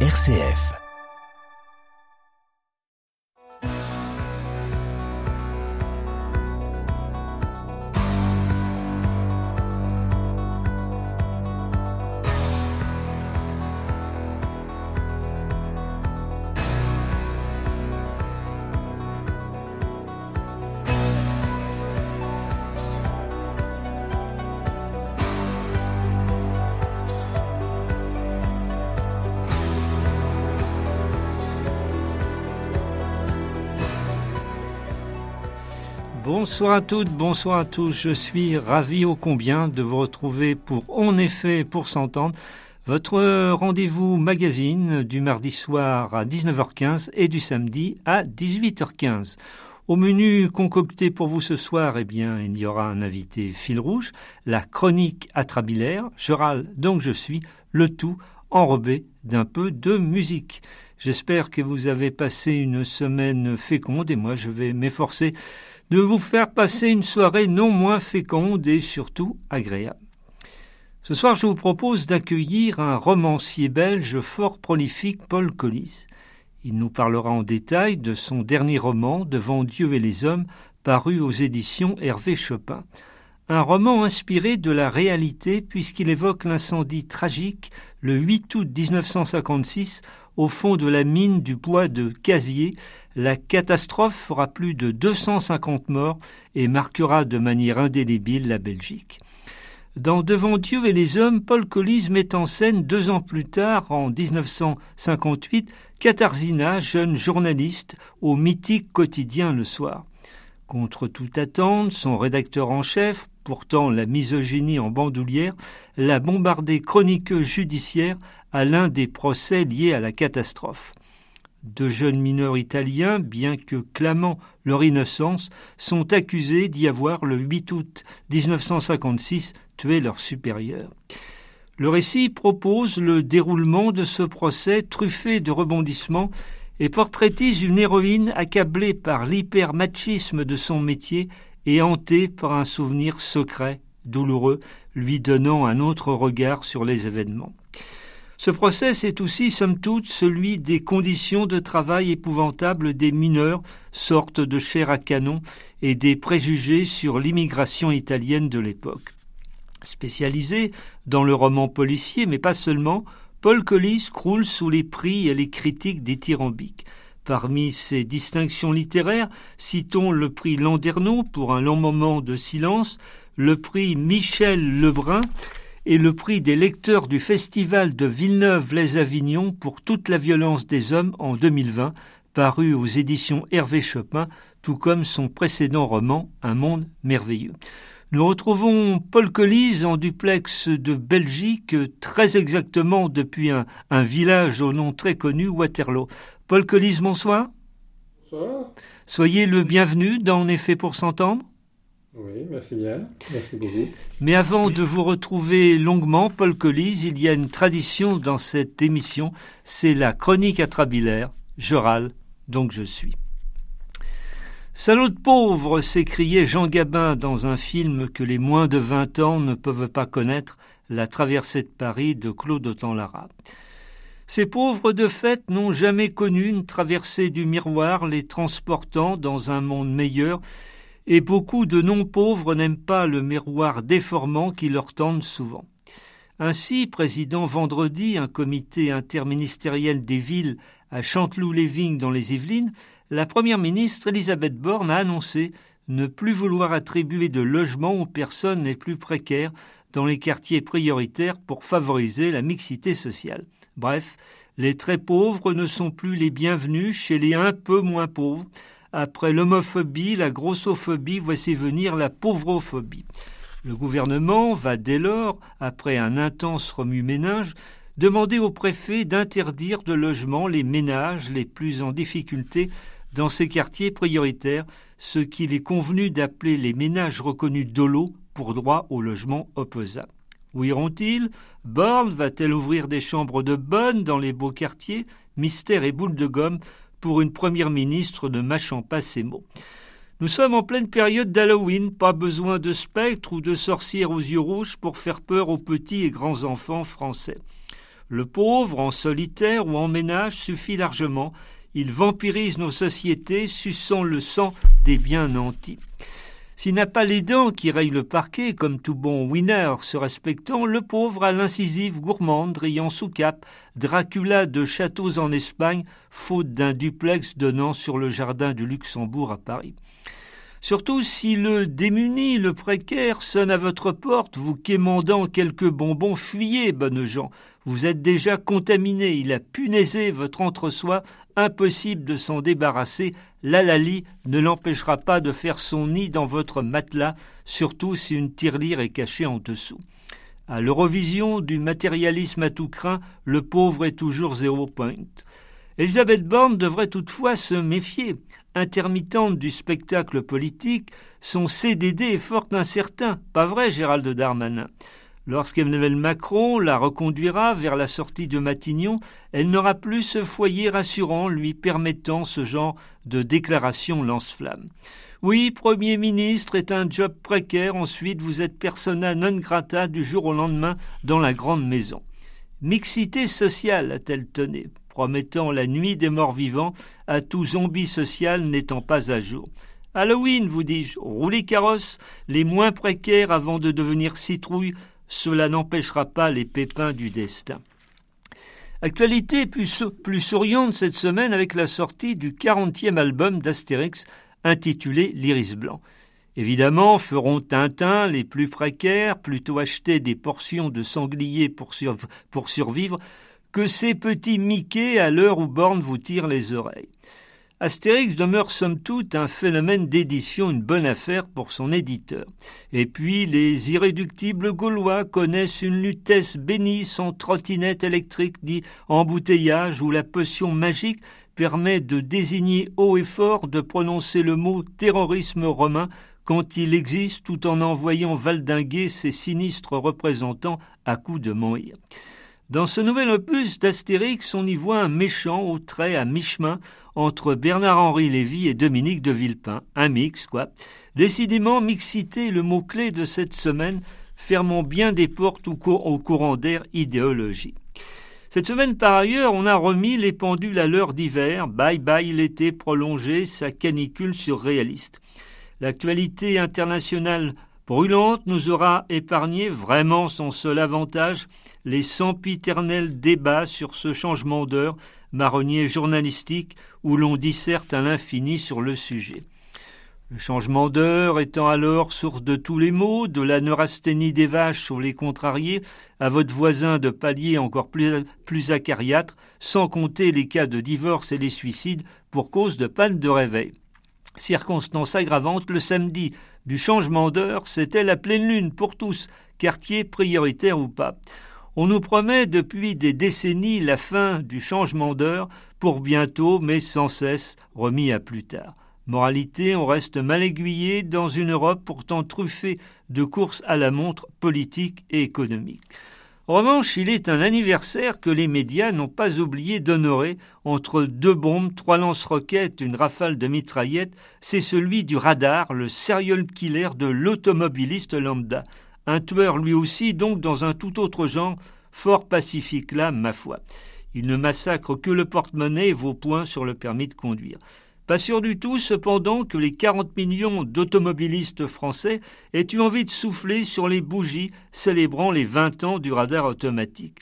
RCF. Bonsoir à toutes, bonsoir à tous. Je suis ravi ô combien de vous retrouver pour En effet, pour s'entendre, votre rendez-vous magazine du mardi soir à 19h15 et du samedi à 18h15. Au menu concocté pour vous ce soir, eh bien, il y aura un invité fil rouge, la chronique atrabilaire, je râle donc je suis, le tout enrobé d'un peu de musique. J'espère que vous avez passé une semaine féconde et moi je vais m'efforcer de vous faire passer une soirée non moins féconde et surtout agréable. Ce soir, je vous propose d'accueillir un romancier belge fort prolifique, Paul Collis. Il nous parlera en détail de son dernier roman, Devant Dieu et les hommes, paru aux éditions Hervé Chopin. Un roman inspiré de la réalité puisqu'il évoque l'incendie tragique le 8 août 1956 au fond de la mine du bois de Casier la catastrophe fera plus de 250 morts et marquera de manière indélébile la Belgique. Dans Devant Dieu et les hommes, Paul Collis met en scène deux ans plus tard, en 1958, Katarzyna, jeune journaliste, au mythique quotidien Le Soir. Contre toute attente, son rédacteur en chef, pourtant la misogynie en bandoulière, l'a bombardé chroniqueux judiciaire à l'un des procès liés à la catastrophe. Deux jeunes mineurs italiens, bien que clamant leur innocence, sont accusés d'y avoir, le 8 août 1956, tué leur supérieur. Le récit propose le déroulement de ce procès truffé de rebondissements et portraitise une héroïne accablée par l'hypermachisme de son métier et hantée par un souvenir secret, douloureux, lui donnant un autre regard sur les événements. Ce procès est aussi, somme toute, celui des conditions de travail épouvantables des mineurs, sorte de chair à canon, et des préjugés sur l'immigration italienne de l'époque. Spécialisé dans le roman policier, mais pas seulement, Paul Collis croule sous les prix et les critiques dithyrambiques. Parmi ses distinctions littéraires, citons le prix Landerneau pour un long moment de silence, le prix Michel Lebrun et le prix des lecteurs du Festival de Villeneuve-les-Avignon pour toute la violence des hommes en 2020, paru aux éditions Hervé Chopin, tout comme son précédent roman Un monde merveilleux. Nous retrouvons Paul Colise en duplex de Belgique, très exactement depuis un, village au nom très connu, Waterloo. Paul Colise, bonsoir. Bonsoir. Soyez le bienvenu dans En effet pour s'entendre. Oui, merci bien. Merci beaucoup. Mais avant de vous retrouver longuement, Paul Collis, il y a une tradition dans cette émission, c'est la chronique atrabilaire. Je râle, donc je suis. Salaud de pauvre s'écriait Jean Gabin dans un film que les moins de vingt ans ne peuvent pas connaître, La traversée de Paris de Claude Autant-Lara. Ces pauvres de fait n'ont jamais connu une traversée du miroir les transportant dans un monde meilleur et beaucoup de non-pauvres n'aiment pas le miroir déformant qui leur tendent souvent. Ainsi, président vendredi un comité interministériel des villes à Chanteloup-les-Vignes dans les Yvelines, la première ministre Elisabeth Borne a annoncé ne plus vouloir attribuer de logements aux personnes les plus précaires dans les quartiers prioritaires pour favoriser la mixité sociale. Bref, les très pauvres ne sont plus les bienvenus chez les un peu moins pauvres, après l'homophobie, la grossophobie, voici venir la pauvrophobie. Le gouvernement va dès lors, après un intense remue-ménage, demander au préfet d'interdire de logement les ménages les plus en difficulté dans ces quartiers prioritaires, ce qu'il est convenu d'appeler les ménages reconnus dolo pour droit au logement opposable. Où iront-ils? Borne va-t-elle ouvrir des chambres de bonne dans les beaux quartiers? Mystère et boule de gomme pour une première ministre ne mâchant pas ses mots. Nous sommes en pleine période d'Halloween, pas besoin de spectres ou de sorcières aux yeux rouges pour faire peur aux petits et grands enfants français. Le pauvre, en solitaire ou en ménage, suffit largement. Il vampirise nos sociétés, suçant le sang des bien nantis. S'il n'a pas les dents qui rayent le parquet, comme tout bon winner se respectant, le pauvre a l'incisive gourmande, riant sous cap, Dracula de châteaux en Espagne, faute d'un duplex donnant sur le jardin du Luxembourg à Paris. Surtout si le démuni, le précaire, sonne à votre porte, vous quémandant quelques bonbons, fuyez, bonnes gens. Vous êtes déjà contaminé, il a punaisé votre entre-soi, impossible de s'en débarrasser. L'alali ne l'empêchera pas de faire son nid dans votre matelas, surtout si une tirelire est cachée en dessous. À l'Eurovision du matérialisme à tout craint, le pauvre est toujours zéro point. Elisabeth Borne devrait toutefois se méfier. Intermittente du spectacle politique, son CDD est fort incertain. Pas vrai, Gérald Darmanin? Lorsqu'Emmanuel Macron la reconduira vers la sortie de Matignon, elle n'aura plus ce foyer rassurant lui permettant ce genre de déclaration lance-flamme. Oui, Premier ministre est un job précaire, ensuite vous êtes persona non grata du jour au lendemain dans la grande maison. Mixité sociale, a-t-elle tenu, promettant la nuit des morts vivants à tout zombie social n'étant pas à jour. Halloween, vous dis-je, roulez carrosse, les moins précaires avant de devenir citrouilles cela n'empêchera pas les pépins du destin. Actualité plus, souriante cette semaine avec la sortie du 40e album d'Astérix intitulé L'Iris Blanc. Évidemment, feront Tintin les plus précaires plutôt acheter des portions de sanglier pour, pour survivre que ces petits Mickey à l'heure où Borne vous tire les oreilles. Astérix demeure somme toute un phénomène d'édition, une bonne affaire pour son éditeur. Et puis les irréductibles Gaulois connaissent une lutesse bénie sans trottinette électrique ni embouteillage où la potion magique permet de désigner haut et fort de prononcer le mot terrorisme romain quand il existe tout en envoyant valdinguer ses sinistres représentants à coups de menhir. Dans ce nouvel opus d'Astérix, on y voit un méchant au trait à mi-chemin entre Bernard-Henri Lévy et Dominique de Villepin. Un mix, quoi. Décidément, mixité, le mot-clé de cette semaine, fermons bien des portes au, courant d'air idéologie. Cette semaine, par ailleurs, on a remis les pendules à l'heure d'hiver. Bye bye l'été prolongé, sa canicule surréaliste. L'actualité internationale brûlante nous aura épargné vraiment son seul avantage, les sempiternels débats sur ce changement d'heure, marronnier journalistique, où l'on disserte à l'infini sur le sujet. Le changement d'heure étant alors source de tous les maux, de la neurasthénie des vaches sur les contrariés, à votre voisin de palier encore plus, plus acariâtre, sans compter les cas de divorce et les suicides pour cause de panne de réveil. Circonstance aggravante, le samedi du changement d'heure, c'était la pleine lune pour tous, quartier prioritaire ou pas. On nous promet depuis des décennies la fin du changement d'heure pour bientôt, mais sans cesse remis à plus tard. Moralité, on reste mal aiguillé dans une Europe pourtant truffée de courses à la montre politiques et économiques. En revanche, il est un anniversaire que les médias n'ont pas oublié d'honorer entre deux bombes, trois lance-roquettes, une rafale de mitraillettes, c'est celui du radar, le serial killer de l'automobiliste lambda. Un tueur lui aussi, donc dans un tout autre genre, fort pacifique là, ma foi. Il ne massacre que le porte-monnaie et vos points sur le permis de conduire. Pas sûr du tout, cependant, que les 40 millions d'automobilistes français aient eu envie de souffler sur les bougies célébrant les 20 ans du radar automatique.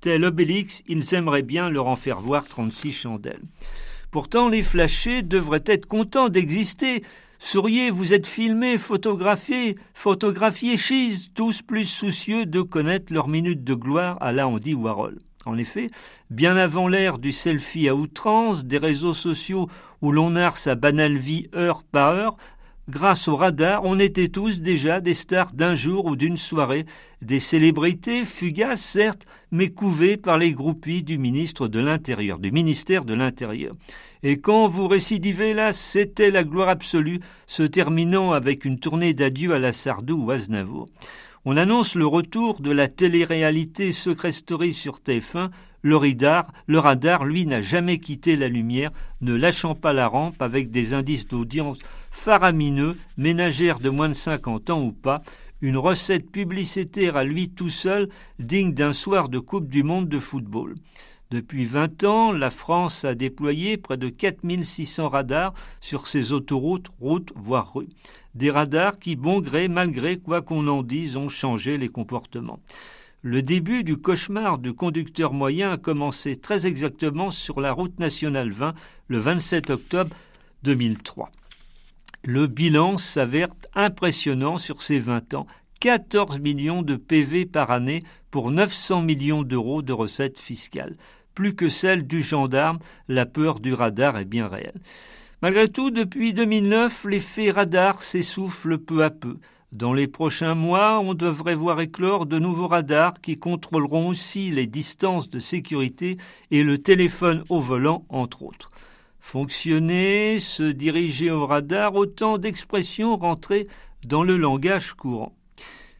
Tel Obélix, ils aimeraient bien leur en faire voir 36 chandelles. Pourtant, les flashés devraient être contents d'exister. Souriez, vous êtes filmés, photographiés, photographiés chise, tous plus soucieux de connaître leur minute de gloire à la Andy Warhol. En effet, bien avant l'ère du selfie à outrance, des réseaux sociaux où l'on narre sa banale vie heure par heure, grâce au radar, on était tous déjà des stars d'un jour ou d'une soirée, des célébrités fugaces certes, mais couvées par les groupies du ministre de l'Intérieur, du ministère de l'Intérieur. Et quand vous récidivez là, c'était la gloire absolue, se terminant avec une tournée d'adieu à la Sardou ou Aznavour. On annonce le retour de la télé-réalité Secret Story sur TF1. Le radar, le radar, lui, n'a jamais quitté la lumière, ne lâchant pas la rampe avec des indices d'audience faramineux, ménagères de moins de 50 ans ou pas, une recette publicitaire à lui tout seul, digne d'un soir de Coupe du Monde de football. Depuis 20 ans, la France a déployé près de 4600 radars sur ses autoroutes, routes, voire rues. Des radars qui, bon gré, mal gré, quoi qu'on en dise, ont changé les comportements. Le début du cauchemar du conducteur moyen a commencé très exactement sur la route nationale 20 le 27 octobre 2003. Le bilan s'avère impressionnant sur ces 20 ans. 14 millions de PV par année pour 900 millions d'euros de recettes fiscales. Plus que celle du gendarme, la peur du radar est bien réelle. Malgré tout, depuis 2009, l'effet radar s'essouffle peu à peu. Dans les prochains mois, on devrait voir éclore de nouveaux radars qui contrôleront aussi les distances de sécurité et le téléphone au volant, entre autres. Fonctionner, se diriger au radar, autant d'expressions rentrées dans le langage courant.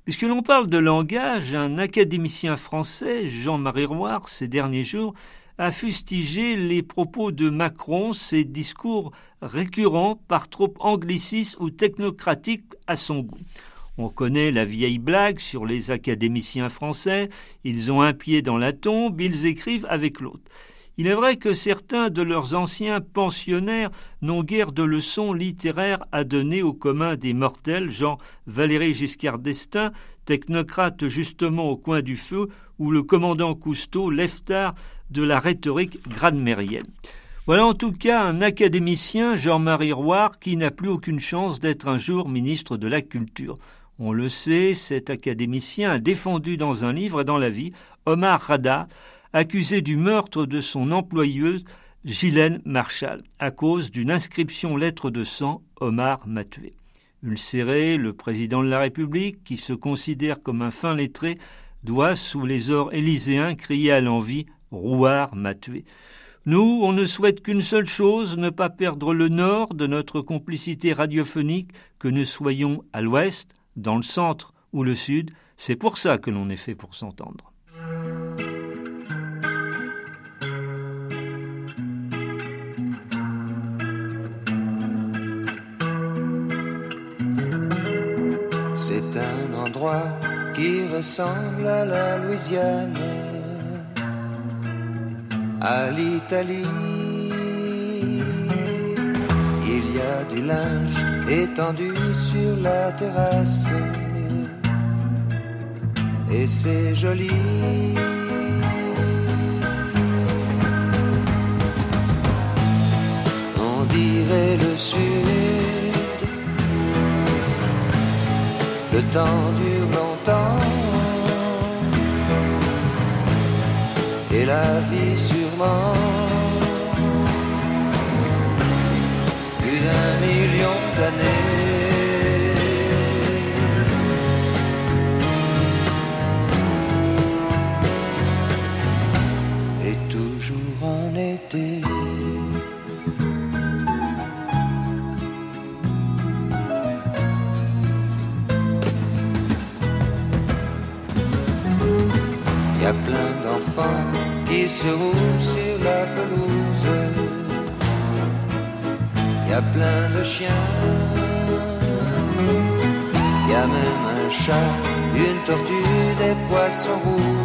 Puisque l'on parle de langage, un académicien français, Jean-Marie Roy, ces derniers jours, a fustigé les propos de Macron, ses discours récurrents par trop anglicistes ou technocratiques à son goût. On connaît la vieille blague sur les académiciens français, ils ont un pied dans la tombe, ils écrivent avec l'autre. Il est vrai que certains de leurs anciens pensionnaires n'ont guère de leçons littéraires à donner au commun des mortels, genre Valéry Giscard d'Estaing, technocrate justement au coin du feu, ou le commandant Cousteau, leftard de la rhétorique gradmérienne. Voilà en tout cas un académicien, Jean-Marie Roy, qui n'a plus aucune chance d'être un jour ministre de la Culture. On le sait, cet académicien a défendu dans un livre et dans la vie Omar Rada, accusé du meurtre de son employeuse Ghislaine Marshall, à cause d'une inscription lettre de sang Omar m'a tué. Ulcéré, le président de la République, qui se considère comme un fin lettré, doit, sous les ors élyséens, crier à l'envie Rouard m'a tué. Nous, on ne souhaite qu'une seule chose, ne pas perdre le nord de notre complicité radiophonique, que nous soyons à l'ouest, dans le centre ou le sud, c'est pour ça que l'on est fait pour s'entendre. qui ressemble à la Louisiane, à l'Italie. Il y a du linge étendu sur la terrasse, et c'est joli. On dirait le sud le temps dure longtemps. Et la vie Mom. Une tortue, des poissons rouges.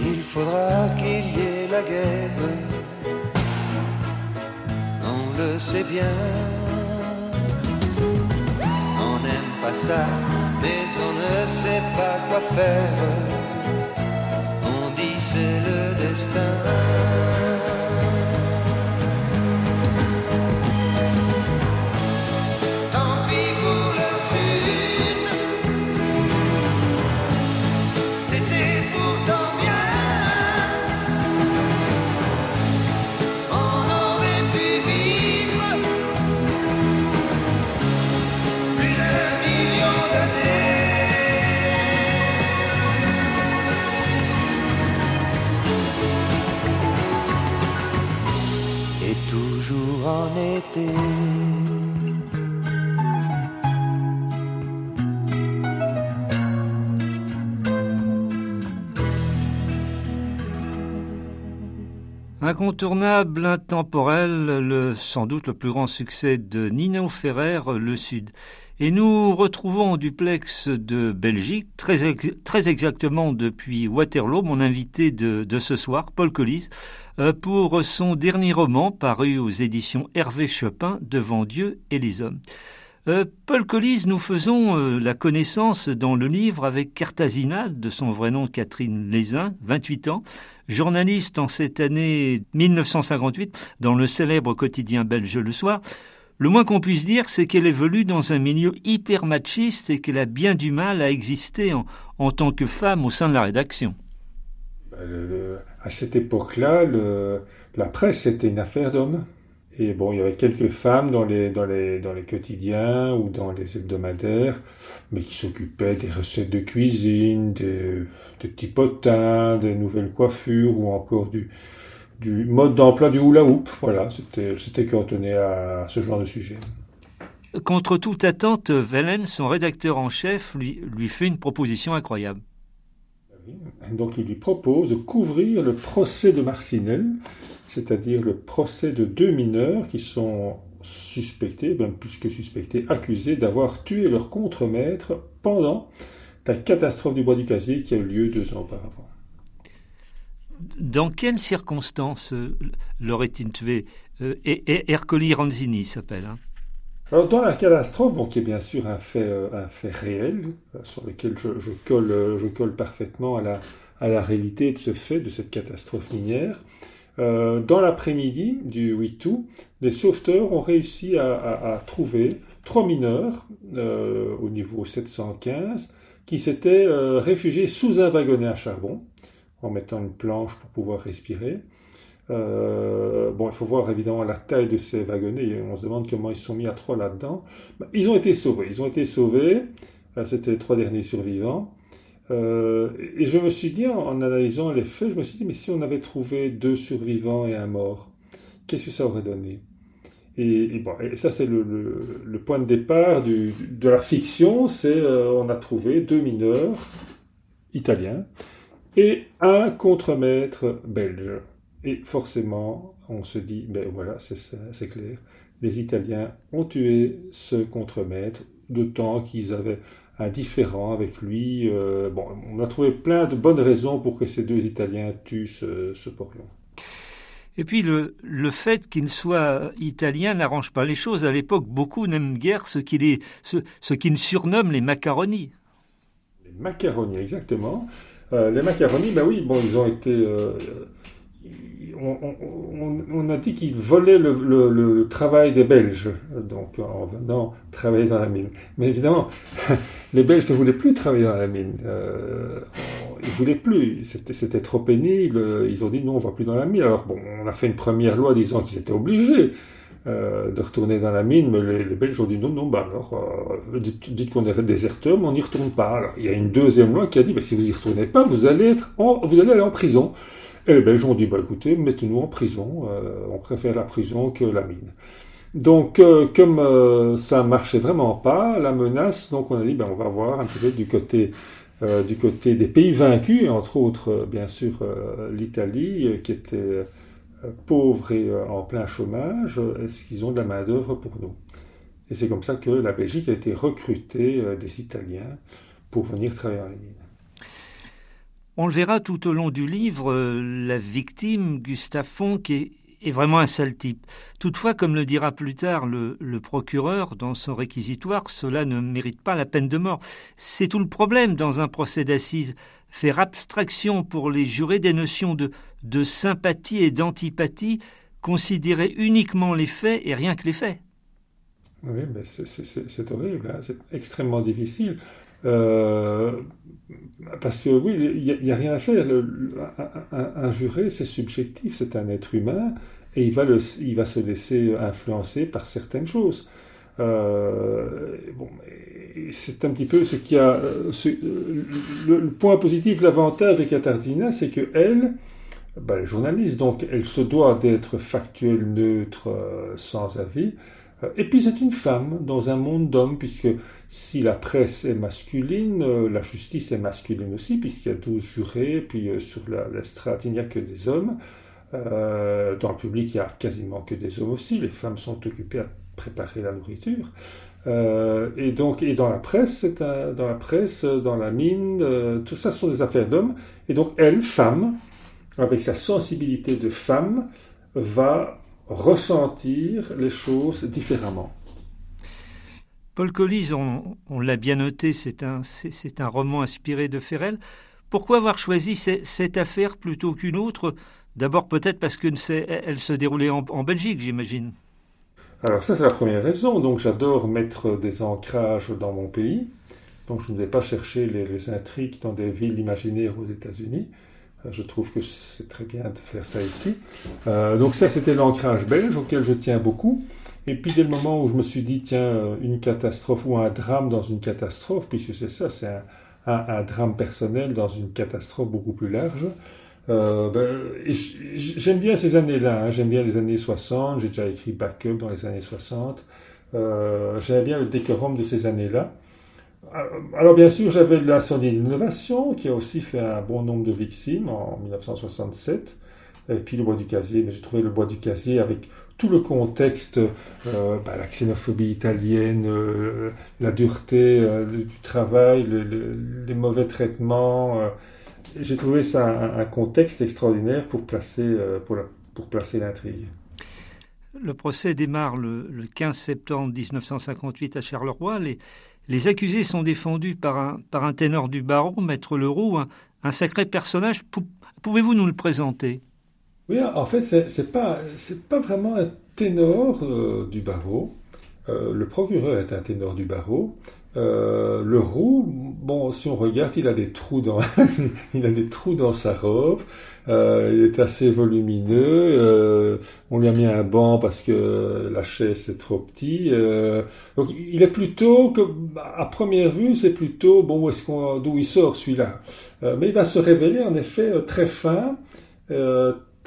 il faudra qu'il y ait la guerre. On le sait bien. On n'aime pas ça, mais on ne sait pas quoi faire. On dit c'est le destin. Incontournable, intemporel, sans doute le plus grand succès de Nino Ferrer, Le Sud. Et nous retrouvons en duplex de Belgique, très, exactement depuis Waterloo, mon invité de, de ce soir, Paul Collis, euh, pour son dernier roman paru aux éditions Hervé Chopin, Devant Dieu et les hommes. Euh, Paul Collis, nous faisons euh, la connaissance dans le livre avec Cartazina, de son vrai nom Catherine Lézin, 28 ans, journaliste en cette année 1958 dans le célèbre quotidien belge Le Soir. Le moins qu'on puisse dire, c'est qu'elle évolue dans un milieu hyper machiste et qu'elle a bien du mal à exister en, tant que femme au sein de la rédaction. Bah, à cette époque-là, la presse était une affaire d'hommes. Et bon, il y avait quelques femmes dans les, dans les, dans les quotidiens ou dans les hebdomadaires, mais qui s'occupaient des recettes de cuisine, des, des, petits potins, des nouvelles coiffures ou encore du, du mode d'emploi du hula hoop. Voilà, c'était, c'était cantonné à ce genre de sujet. Contre toute attente, Velen, son rédacteur en chef, lui, lui fait une proposition incroyable. Donc il lui propose de couvrir le procès de Marcinelle, c'est-à-dire le procès de deux mineurs qui sont suspectés, même plus que suspectés, accusés d'avoir tué leur contremaître pendant la catastrophe du bois du casier qui a eu lieu deux ans auparavant. Dans quelles circonstances euh, l'aurait-il tué? Euh, Ercoli Ranzini s'appelle. Hein alors dans la catastrophe, qui est bien sûr un fait, euh, un fait réel, sur lequel je, colle, je colle parfaitement à la, à la réalité de ce fait, de cette catastrophe minière, euh, dans l'après-midi du 8 août, les sauveteurs ont réussi à, trouver trois mineurs euh, au niveau 715 qui s'étaient euh, réfugiés sous un wagonnet à charbon en mettant une planche pour pouvoir respirer. bon, il faut voir évidemment la taille de ces wagonnets. On se demande comment ils sont mis à trois là-dedans. Bah, ils ont été sauvés. Ils ont été sauvés. C'était les trois derniers survivants. Euh, et je me suis dit, en, analysant les faits, je me suis dit, mais si on avait trouvé deux survivants et un mort, qu'est-ce que ça aurait donné? Et, bon, ça c'est le, point de départ de la fiction, c'est euh, on a trouvé deux mineurs italiens et un contremaître belge. Et forcément, on se dit, ben voilà, c'est clair, les Italiens ont tué ce contremaître, d'autant qu'ils avaient indifférent avec lui. Euh, bon, on a trouvé plein de bonnes raisons pour que ces deux Italiens tuent ce, ce porion. Et puis le, le fait qu'il soit italien n'arrange pas les choses. À l'époque, beaucoup n'aiment guère ce qu'il est, ce, ce qu'il surnomme les macaronis. Les macaronis, exactement. Euh, les macaronis, ben oui, bon, ils ont été euh, on, a dit qu'il volait le, travail des Belges, donc en venant travailler dans la mine. Mais évidemment, les Belges ne voulaient plus travailler dans la mine. Euh, ils voulaient plus. C'était trop pénible. Ils ont dit non, on va plus dans la mine. Alors bon, on a fait une première loi disant qu'ils étaient obligés. Euh, de retourner dans la mine, mais les, Belges ont dit non, non, bah alors, euh, dites, qu'on est déserteur, mais on n'y retourne pas. Alors, il y a une deuxième loi qui a dit, bah, si vous y retournez pas, vous allez être vous allez aller en prison. Et les Belges ont dit, bah, écoutez, mettez-nous en prison, euh, on préfère la prison que la mine. Donc, euh, comme euh, ça marchait vraiment pas, la menace, donc on a dit, ben, on va voir un peu du côté, côté des pays vaincus, entre autres, bien sûr, l'Italie, qui était pauvre et en plein chômage, est-ce qu'ils ont de la main-d'œuvre pour nous? Et c'est comme ça que la Belgique a été recrutée des Italiens pour venir travailler les mines. On le verra tout au long du livre, la victime, Gustave Fonck, est, vraiment un sale type. Toutefois, comme le dira plus tard le, procureur dans son réquisitoire, cela ne mérite pas la peine de mort. C'est tout le problème dans un procès d'assises. Faire abstraction pour les jurés des notions de, de sympathie et d'antipathie, considérer uniquement les faits et rien que les faits. Oui, mais c'est horrible, hein. c'est extrêmement difficile. Euh, parce que oui, il n'y a, rien à faire. un, juré, c'est subjectif, c'est un être humain, et il va, il va se laisser influencer par certaines choses. Euh, bon, c'est un petit peu ce qui a. le, point positif, l'avantage de Katarzyna, c'est que elle, ben, elle est journaliste, donc elle se doit d'être factuelle, neutre, euh, sans avis. Et puis c'est une femme dans un monde d'hommes, puisque si la presse est masculine, euh, la justice est masculine aussi, puisqu'il y a 12 jurés, puis euh, sur la, il n'y a que des hommes. Euh, dans le public, il n'y a quasiment que des hommes aussi. Les femmes sont occupées à préparer la nourriture. et donc, et dans la presse, dans la presse, dans la mine, tout ça sont des affaires d'hommes. Et donc, elle, femme, avec sa sensibilité de femme, va ressentir les choses différemment. Paul Collis, on, l'a bien noté, c'est un, c'est, un roman inspiré de Ferrel. Pourquoi avoir choisi cette affaire plutôt qu'une autre? D'abord peut-être parce qu'elle elle se déroulait en, Belgique, j'imagine. Alors ça c'est la première raison. Donc j'adore mettre des ancrages dans mon pays. Donc je ne vais pas chercher les, intrigues dans des villes imaginaires aux États-Unis. Euh, je trouve que c'est très bien de faire ça ici. Euh, donc ça c'était l'ancrage belge auquel je tiens beaucoup. Et puis dès le moment où je me suis dit, tiens, euh, une catastrophe ou un drame dans une catastrophe, puisque c'est ça, c'est un, drame personnel dans une catastrophe beaucoup plus large, euh, ben, j'aime bien ces années-là, hein. j'aime bien les années 60, j'ai déjà écrit Backup dans les années 60, euh, j'aime bien le décorum de ces années-là. Alors bien sûr, j'avais l'incendie d'innovation qui a aussi fait un bon nombre de victimes en 1967, et puis le bois du casier, mais j'ai trouvé le bois du casier avec tout le contexte, euh, bah, la xénophobie italienne, euh, la dureté euh, du travail, les mauvais traitements. J'ai trouvé ça un, contexte extraordinaire pour placer, pour, pour placer l'intrigue. Le procès démarre le, 15 septembre 1958 à Charleroi. Les, les accusés sont défendus par un, par un ténor du barreau, Maître Leroux, un, un sacré personnage. Pouvez-vous nous le présenter? Oui, en fait, c'est pas c'est pas vraiment un ténor euh, du barreau. Euh, le procureur est un ténor du barreau. Euh, le roux, bon, si on regarde, il a des trous dans, il a des trous dans sa robe. il est assez volumineux. on lui a mis un banc parce que la chaise est trop petit. donc, il est plutôt que, à première vue, c'est plutôt bon, est-ce qu'on, d'où il sort celui-là. mais il va se révéler en effet très fin,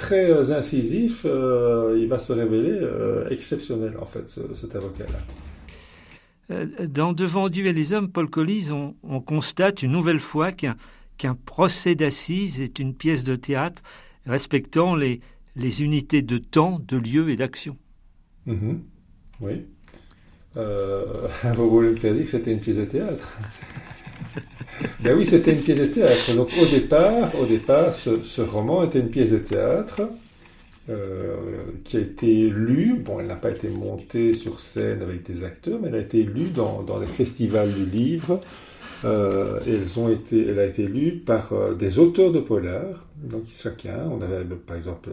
très euh, incisif, euh, il va se révéler euh, exceptionnel, en fait, cet avocat-là. Dans Devant Dieu et les hommes, Paul Collis, on, constate une nouvelle fois qu'un procès d'assises est une pièce de théâtre respectant les, les unités de temps, de lieu et d'action. Mm-hmm. Oui. vous voulez me faire dire que c'était une pièce de théâtre? Ben oui, c'était une pièce de théâtre. Donc au départ, au départ ce, roman était une pièce de théâtre euh, qui a été lue. Bon, elle n'a pas été montée sur scène avec des acteurs, mais elle a été lue dans, dans les festivals du livre. Euh, elles ont été, elle a été lue par euh, des auteurs de polar. Donc chacun, on avait par exemple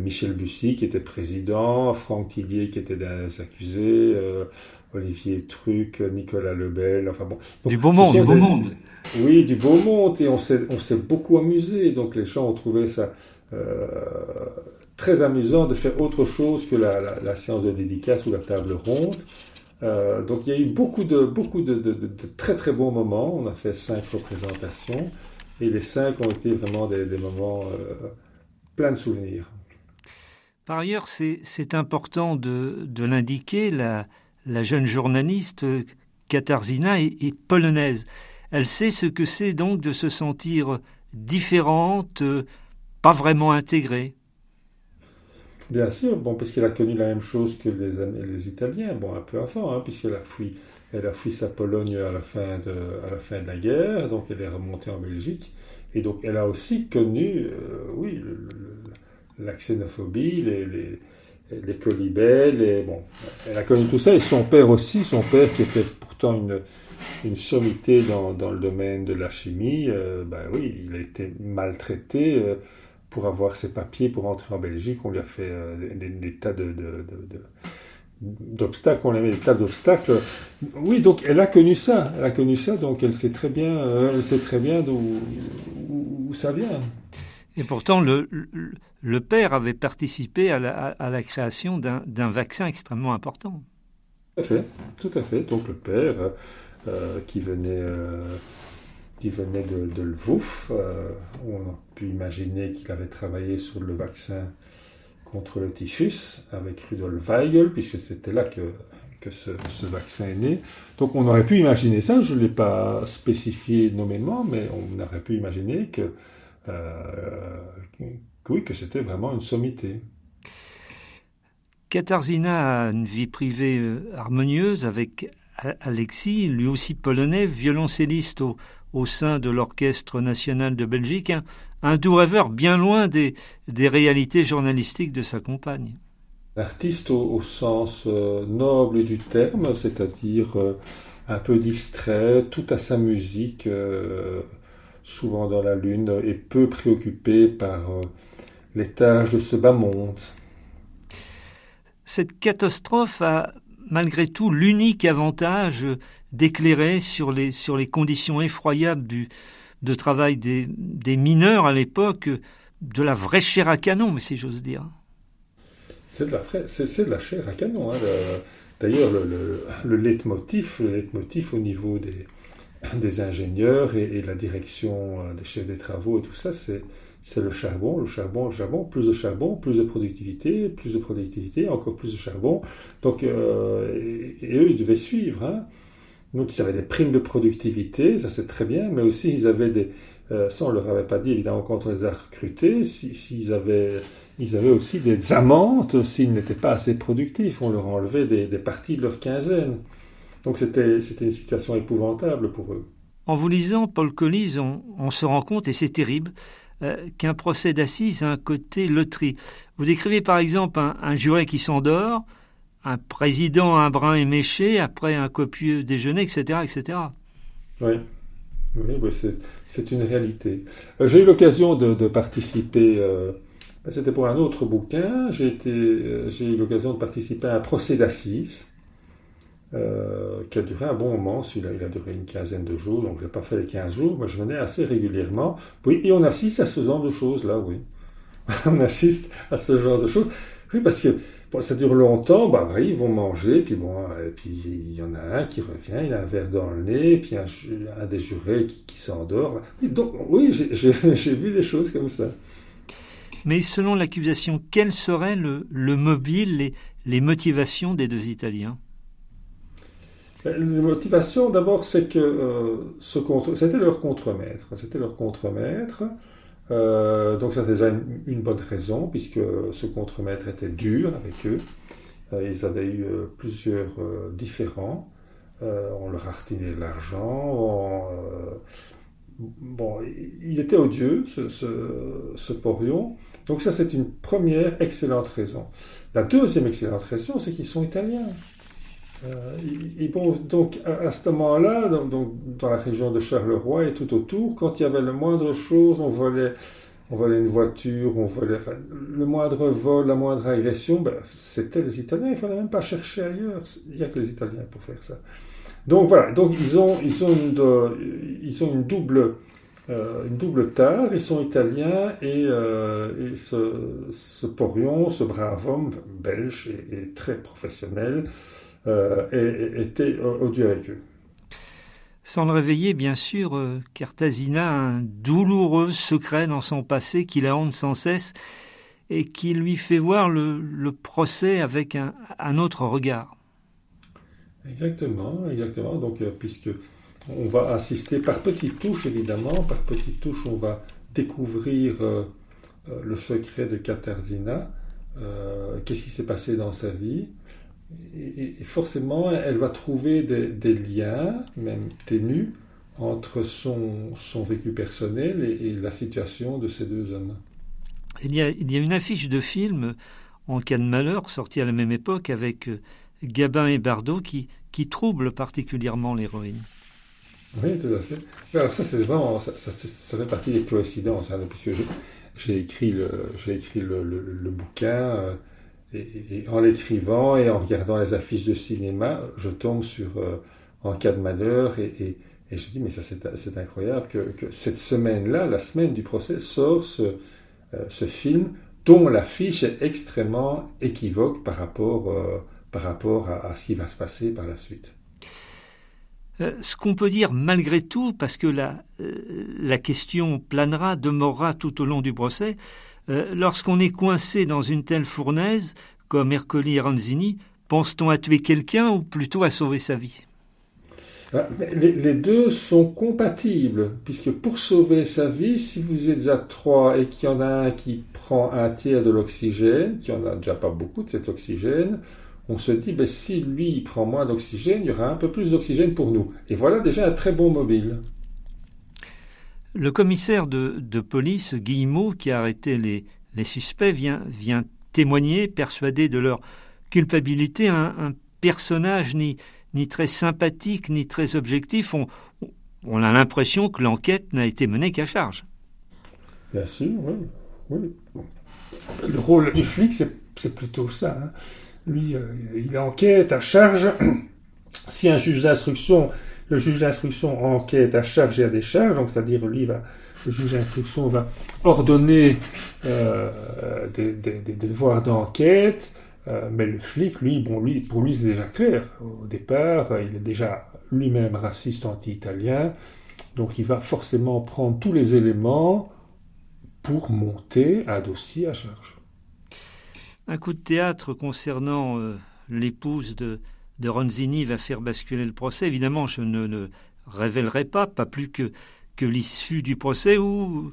Michel Bussy qui était président, Franck Tillier qui était d'un des accusés, Olivier Truc, Nicolas Lebel, enfin bon. du beau monde, du beau monde. Oui, du beau monde, et on s'est, on s'est beaucoup amusé, donc les gens ont trouvé ça euh, très amusant de faire autre chose que la, la, séance de dédicace ou la table ronde. Euh, donc il y a eu beaucoup de, beaucoup de, de, de, très très bons moments, on a fait cinq représentations, et les cinq ont été vraiment des, des moments euh, pleins de souvenirs. Par ailleurs, c'est, important de, l'indiquer, la, jeune journaliste Katarzyna est, polonaise. Elle sait ce que c'est donc de se sentir différente, pas vraiment intégrée. Bien sûr, bon, parce qu'elle a connu la même chose que les, les Italiens, bon, un peu avant, hein, puisqu'elle a fui, elle a fui sa Pologne à la fin de, la guerre, donc elle est remontée en Belgique. Et donc, elle a aussi connu, oui, la xénophobie, les, les, les bon, elle a connu tout ça, et son père aussi, son père qui était pourtant une, une sommité dans, dans le domaine de la chimie, euh, ben oui, il a été maltraité euh, pour avoir ses papiers pour entrer en Belgique, on lui a fait euh, des, tas de, de, d'obstacles, on lui a mis des tas d'obstacles. Oui, donc elle a connu ça, elle a connu ça, donc elle sait très bien, elle sait très bien d'où où ça vient. Et pourtant, le, père avait participé à la, création d'un vaccin extrêmement important. Tout à fait, tout à fait. Donc le père euh, qui venait, euh, qui venait de, de Lvouf, euh, on a pu imaginer qu'il avait travaillé sur le vaccin contre le typhus avec Rudolf Weigel, puisque c'était là que, ce, ce, vaccin est né. Donc on aurait pu imaginer ça, je ne l'ai pas spécifié nommément, mais on aurait pu imaginer que oui, que c'était vraiment une sommité. Katarzyna a une vie privée euh, harmonieuse avec Alexis, lui aussi polonais, violoncelliste au, au sein de l'Orchestre national de Belgique, un, doux rêveur bien loin des, des, réalités journalistiques de sa compagne. L'artiste au, sens euh, noble du terme, c'est-à-dire un peu distrait, tout à sa musique, souvent dans la lune, et peu préoccupé par les tâches de ce bas monde. Cette catastrophe a malgré tout l'unique avantage d'éclairer sur les, sur les conditions effroyables du, de travail des, des mineurs à l'époque, de la vraie chair à canon, mais si j'ose dire. C'est de, la, c'est, de la chair à canon. Hein, d'ailleurs, le, le, le, leitmotiv, le leitmotiv au niveau des, des ingénieurs et, la direction euh, des chefs des travaux et tout ça, c'est, c'est le charbon, le charbon, le charbon, plus de charbon, plus de productivité, plus de productivité, encore plus de charbon. Donc, euh, et, eux, ils devaient suivre. Hein. Donc, ils avaient des primes de productivité, ça c'est très bien, mais aussi ils avaient des. Euh, ça, on leur avait pas dit évidemment quand on les a recrutés, s'ils avaient. Ils avaient aussi des amendes s'ils n'étaient pas assez productifs. On leur enlevait des parties de leur quinzaine. Donc c'était une situation épouvantable pour eux. En vous lisant, Paul Collis, on, on se rend compte, et c'est terrible, euh, qu'un procès d'assises a un côté loterie. Vous décrivez par exemple un, juré qui s'endort, un président un brin éméché après un copieux déjeuner, etc. etc. Oui, oui, c'est une réalité. Euh, j'ai eu l'occasion de, participer, euh, c'était pour un autre bouquin, j'ai eu l'occasion de participer à un procès d'assises euh, qui a duré un bon moment. Celui-là, il a duré une quinzaine de jours, donc je n'ai pas fait les 15 jours. Moi, je venais assez régulièrement. Oui, et on assiste à ce genre de choses-là, oui. on assiste à ce genre de choses. Oui, parce que ça dure longtemps, bah oui, ils vont manger, puis bon, et puis il y en a un qui revient, il a un verre dans le nez, puis un, des jurés qui, qui s'endort. Donc, oui, j'ai vu des choses comme ça. Mais selon l'accusation, quel serait le, le mobile, les motivations des deux Italiens? La motivation, d'abord, c'est que euh, c'était leur contremaître. C'était leur contremaître. Euh, donc, c'était déjà une, bonne raison, puisque ce contremaître était dur avec eux. Euh, ils avaient eu plusieurs différends. on leur a retiné de l'argent. bon, il était odieux, ce, ce porion. Donc, ça, c'est une première excellente raison. La deuxième excellente raison, c'est qu'ils sont italiens. Euh, et donc à, ce moment-là, dans, dans, la région de Charleroi et tout autour, quand il y avait le moindre chose, on volait, on volait une voiture, on volait le moindre vol, la moindre agression, ben, c'était les Italiens. Il fallait même pas chercher ailleurs. Il n'y a que les Italiens pour faire ça. Donc voilà. Donc ils ont, ils ont une, ils ont une double, euh, une double tare. Ils sont italiens et, euh, et ce, ce porion, ce brave homme belge est très professionnel euh, et, était odieux avec eux. Sans le réveiller, bien sûr, euh, Cartazina a un douloureux secret dans son passé qui la hante sans cesse et qui lui fait voir le, procès avec un, autre regard. Exactement, exactement. Donc, euh, puisque on va assister par petites touches, évidemment, par petites touches, on va découvrir le secret de Katarzyna, qu'est-ce qui s'est passé dans sa vie, et, forcément, elle va trouver des, liens, même ténus, entre son, son vécu personnel et, la situation de ces deux hommes. Il y, a, il y a une affiche de film en cas de malheur sortie à la même époque avec euh, Gabin et Bardot qui, qui trouble particulièrement l'héroïne. Oui, tout à fait. Alors ça, c'est vraiment, ça, ça, fait partie des coïncidences, hein, puisque j'ai écrit le, j'ai écrit le, le, bouquin. Euh, et, en l'écrivant et en regardant les affiches de cinéma, je tombe sur euh, En cas de malheur et, et, je dis mais ça c'est incroyable que, cette semaine-là, la semaine du procès, sort ce, euh, film dont l'affiche est extrêmement équivoque par rapport, euh, par rapport à, ce qui va se passer par la suite. ce qu'on peut dire malgré tout, parce que la, la question planera, demeurera tout au long du procès, euh, lorsqu'on est coincé dans une telle fournaise, comme Ercoli et Ranzini, pense-t-on à tuer quelqu'un ou plutôt à sauver sa vie? Ah, les, deux sont compatibles, puisque pour sauver sa vie, si vous êtes à trois et qu'il y en a un qui prend un tiers de l'oxygène, qui en a déjà pas beaucoup de cet oxygène, on se dit, ben, si lui prend moins d'oxygène, il y aura un peu plus d'oxygène pour nous. Et voilà déjà un très bon mobile. Le commissaire de, police, Guillemot, qui a arrêté les, suspects, vient, témoigner, persuadé de leur culpabilité, un, personnage ni, très sympathique, ni très objectif. On, on a l'impression que l'enquête n'a été menée qu'à charge. Bien sûr, oui. Le rôle du flic, c'est plutôt ça. Hein. Lui, euh, il enquête à charge. si un juge d'instruction le juge d'instruction enquête à charge et à décharge, donc c'est-à-dire lui le juge d'instruction va ordonner euh, des, devoirs d'enquête, euh, mais le flic, lui, bon, lui, pour lui c'est déjà clair. Au départ, il est déjà lui-même raciste anti-italien, donc il va forcément prendre tous les éléments pour monter un dossier à charge. Un coup de théâtre concernant euh, l'épouse de de Ronzini va faire basculer le procès. Évidemment, je ne le révélerai pas, pas plus que, l'issue du procès, où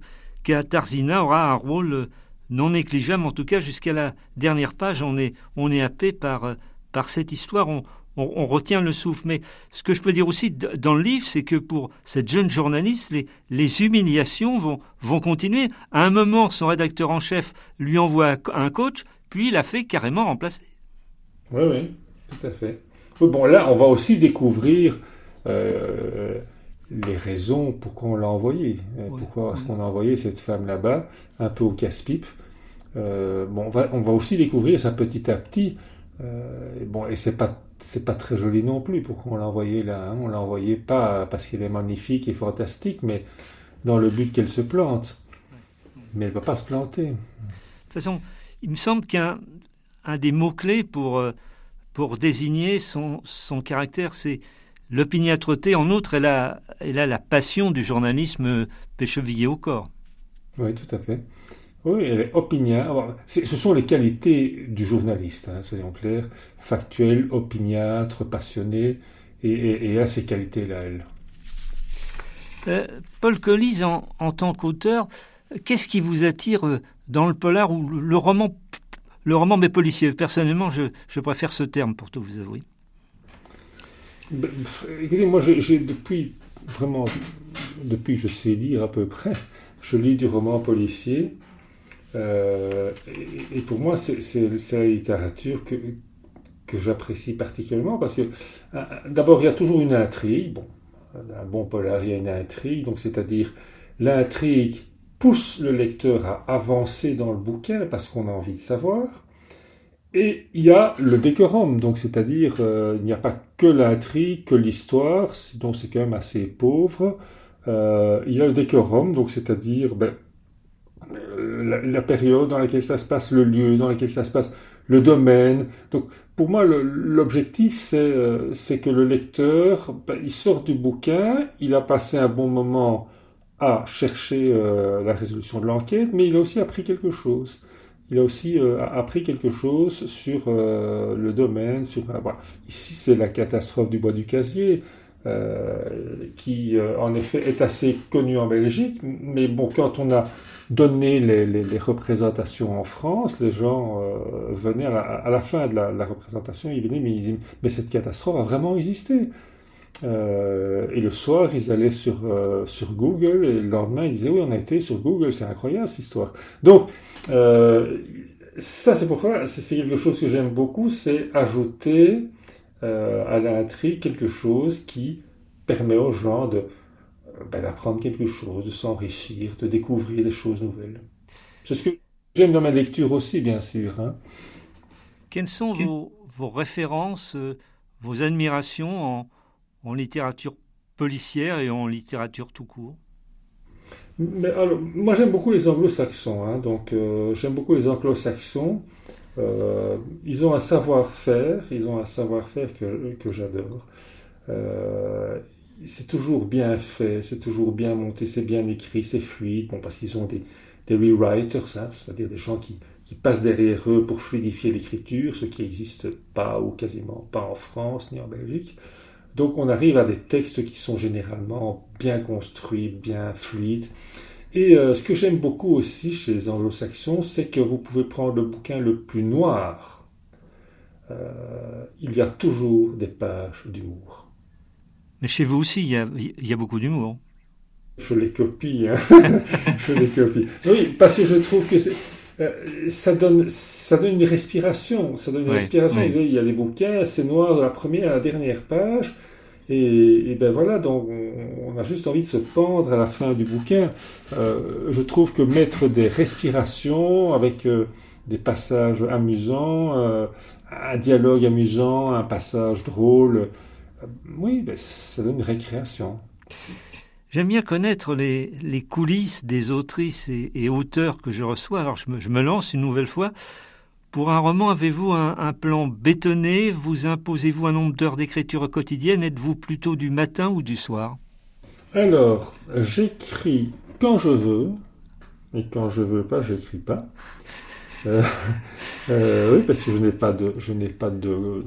Tarzina aura un rôle non négligeable, en tout cas jusqu'à la dernière page, on est, on est happé par, par cette histoire, on, on, retient le souffle. Mais ce que je peux dire aussi dans le livre, c'est que pour cette jeune journaliste, les, les humiliations vont, vont continuer. À un moment, son rédacteur en chef lui envoie un coach, puis il la fait carrément remplacer. Oui, oui, tout à fait. Bon, là, on va aussi découvrir euh, les raisons pourquoi on l'a envoyé. Euh, pourquoi est-ce qu'on a envoyé cette femme là-bas, un peu au casse-pipe. Euh, bon, on va, on va, aussi découvrir ça petit à petit. et bon, et c'est pas c'est pas très joli non plus. Pourquoi on l'a envoyé là hein. On l'a envoyé pas parce qu'elle est magnifique et fantastique, mais dans le but qu'elle se plante. Mais elle va pas se planter. De toute façon, il me semble qu'un un des mots clés pour pour désigner son, son caractère, c'est l'opiniâtreté. En outre, elle a, elle a la passion du journalisme péchevillé au corps. Oui, tout à fait. Oui, elle est opiniâtre. Ce sont les qualités du journaliste, hein, soyons clairs. Factuel, opiniâtre, passionné. Et, et, et a ces qualités-là, elle. Euh, Paul Collis, en, en tant qu'auteur, qu'est-ce qui vous attire euh, dans le polar ou le roman le roman mais policier. Personnellement, je, préfère ce terme pour tout vous avouer. Ben, écoutez, moi, depuis vraiment, depuis je sais lire à peu près, je lis du roman policier. Euh, et, pour moi, c'est la littérature que, que j'apprécie particulièrement parce que, euh, d'abord, il y a toujours une intrigue. Bon, un bon polar, il y a une intrigue, donc c'est-à-dire l'intrigue pousse le lecteur à avancer dans le bouquin parce qu'on a envie de savoir. Et il y a le décorum, donc c'est-à-dire euh, il n'y a pas que l'intrigue, que l'histoire, donc c'est quand même assez pauvre. Euh, il y a le décorum, donc c'est-à-dire ben, la, période dans laquelle ça se passe, le lieu dans lequel ça se passe, le domaine. Donc pour moi l'objectif c'est euh, c'est que le lecteur ben, il sort du bouquin, il a passé un bon moment a cherché euh, la résolution de l'enquête, mais il a aussi appris quelque chose. Il a aussi euh, appris quelque chose sur euh, le domaine. Sur, Ici, c'est la catastrophe du bois du casier, qui en effet est assez connue en Belgique. Mais bon, quand on a donné les, représentations en France, les gens venaient à la, fin de la, représentation, ils venaient, mais ils disaient, mais cette catastrophe a vraiment existé. Et le soir, ils allaient sur, sur Google et le lendemain, ils disaient oui, on a été sur Google, c'est incroyable cette histoire. Donc, ça, c'est pourquoi c'est quelque chose que j'aime beaucoup, c'est ajouter à l'intrigue quelque chose qui permet aux gens de ben, d'apprendre quelque chose, de s'enrichir, de découvrir des choses nouvelles. C'est ce que j'aime dans ma lecture aussi, bien sûr. Hein. Quelles sont vos, vos références, euh, vos admirations en, en, littérature policière et en littérature tout court Mais alors, Moi, j'aime beaucoup les anglo-saxons. Hein, donc, euh, j'aime beaucoup les anglo-saxons. Euh, ils ont un savoir-faire, ils ont un savoir-faire que, j'adore. Euh, c'est toujours bien fait, c'est toujours bien monté, c'est bien écrit, c'est fluide, bon, parce qu'ils ont des, rewriters, hein, c'est-à-dire des gens qui, passent derrière eux pour fluidifier l'écriture, ce qui n'existe pas ou quasiment pas en France ni en Belgique. Donc on arrive à des textes qui sont généralement bien construits, bien fluides. Et euh, ce que j'aime beaucoup aussi chez les anglo-saxons, c'est que vous pouvez prendre le bouquin le plus noir. Euh, il y a toujours des pages d'humour. Mais chez vous aussi, il y a, il y a beaucoup d'humour. Je les copie, hein. je les copie. Oui, parce que je trouve que euh, ça, donne, ça donne une respiration. Ça donne une respiration. Il y a des bouquins, c'est noir de la première à la dernière page. Et, et, ben voilà, donc on a juste envie de se pendre à la fin du bouquin. Euh, je trouve que mettre des respirations avec euh, des passages amusants, un dialogue amusant, un passage drôle, oui, ben, ça donne une récréation. J'aime bien connaître les, coulisses des autrices et, auteurs que je reçois. Alors je me, lance une nouvelle fois. Pour un roman, avez-vous un, plan bétonné? Vous imposez-vous un nombre d'heures d'écriture quotidienne? Êtes-vous plutôt du matin ou du soir? Alors, j'écris quand je veux, et quand je veux pas, j'écris pas. Euh, euh, oui, parce que je n'ai pas de, je n'ai pas de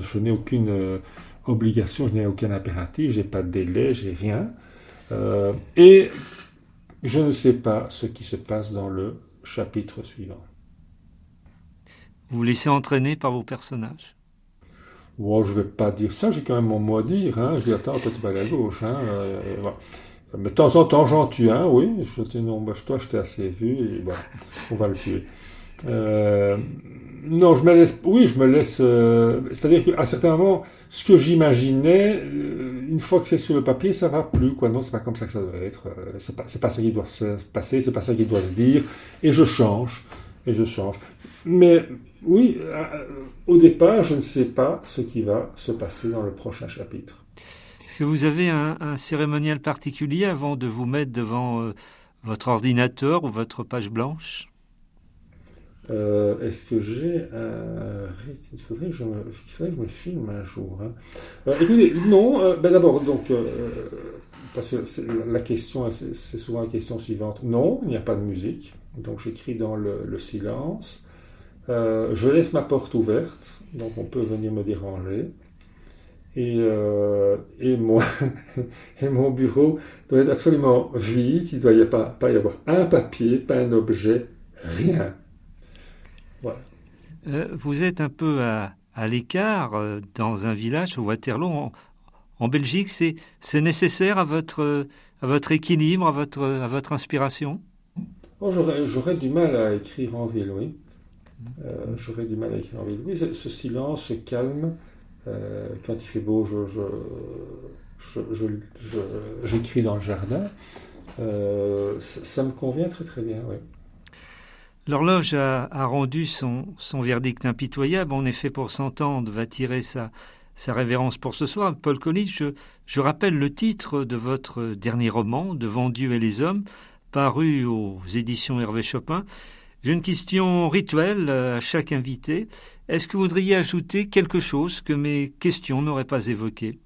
je, n'ai aucune euh, obligation, je n'ai aucun impératif, j'ai pas de délai, j'ai rien. Euh, et je ne sais pas ce qui se passe dans le chapitre suivant. Vous vous laissez entraîner par vos personnages? Bon, je ne vais pas dire ça, j'ai quand même mon mot à dire. Hein. Je dis, attends, toi, tu vas à la gauche. Hein. Mais de temps en temps, j'en tue un, oui. Je dis, non, bah, toi, je t'ai assez vu, et bon, on va le tuer. Euh, non, je me laisse. Oui, je me laisse. Euh, c'est-à-dire qu'à certains moments, ce que j'imaginais, euh, une fois que c'est sur le papier, ça va plus. Quoi. Non, c'est pas comme ça que ça doit être. C'est pas, pas ça qui doit se passer. C'est pas ça qui doit se dire. Et je change. Et je change. Mais oui, au départ, je ne sais pas ce qui va se passer dans le prochain chapitre. Est-ce que vous avez un, cérémonial particulier avant de vous mettre devant votre ordinateur ou votre page blanche? Euh, Est-ce que j'ai un Il faudrait que je me, faudrait que je me filme un jour. Hein. Euh, écoutez, non. Euh, ben d'abord, donc, euh, parce que la question, c'est souvent la question suivante. Non, il n'y a pas de musique. Donc, j'écris dans le, le silence. je laisse ma porte ouverte, donc on peut venir me déranger. Et, et, mon, et mon bureau doit être absolument vide. Il ne doit y pas, pas y avoir un papier, pas un objet, rien. Euh, vous êtes un peu à, l'écart euh, dans un village au Waterloo. En, Belgique, c'est, nécessaire à votre, équilibre, à votre, à votre inspiration? Oh, j'aurais, du mal à écrire en ville, oui. Euh, j'aurais du mal à écrire en ville. Oui, ce, silence, ce calme, quand il fait beau, j'écris dans le jardin. Ça, ça, me convient très très bien, oui. L'horloge a, rendu son, verdict impitoyable. En effet, pour s'entendre, va tirer sa, révérence pour ce soir. Paul Collis, je, rappelle le titre de votre dernier roman, Devant Dieu et les hommes, paru aux éditions Hervé Chopin. J'ai une question rituelle à chaque invité. Est-ce que vous voudriez ajouter quelque chose que mes questions n'auraient pas évoqué?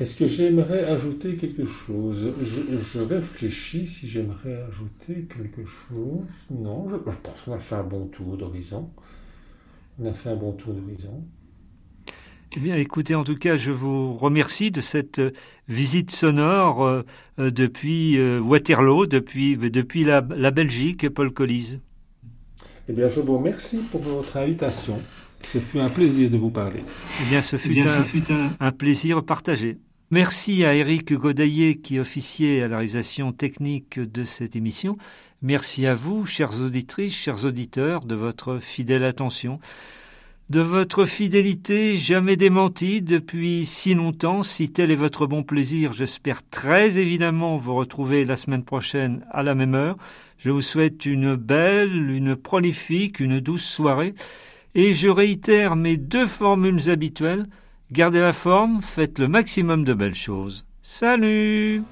Est-ce que j'aimerais ajouter quelque chose? Je, réfléchis si j'aimerais ajouter quelque chose. Non, je, pense qu'on a fait un bon tour d'horizon. On a fait un bon tour d'horizon. Eh bien, écoutez, en tout cas, je vous remercie de cette euh, visite sonore euh, euh, depuis Waterloo, depuis, depuis la, Belgique, Paul Collise. Eh bien, je vous remercie pour votre invitation. Ce fut un plaisir de vous parler. Eh bien, ce fut, un, plaisir partagé. Merci à Eric Godaillé qui officiait à la réalisation technique de cette émission. Merci à vous, chères auditrices, chers auditeurs, de votre fidèle attention, de votre fidélité jamais démentie depuis si longtemps. Si tel est votre bon plaisir, j'espère très évidemment vous retrouver la semaine prochaine à la même heure. Je vous souhaite une belle, une prolifique, une douce soirée. Et je réitère mes deux formules habituelles. Gardez la forme, faites le maximum de belles choses. Salut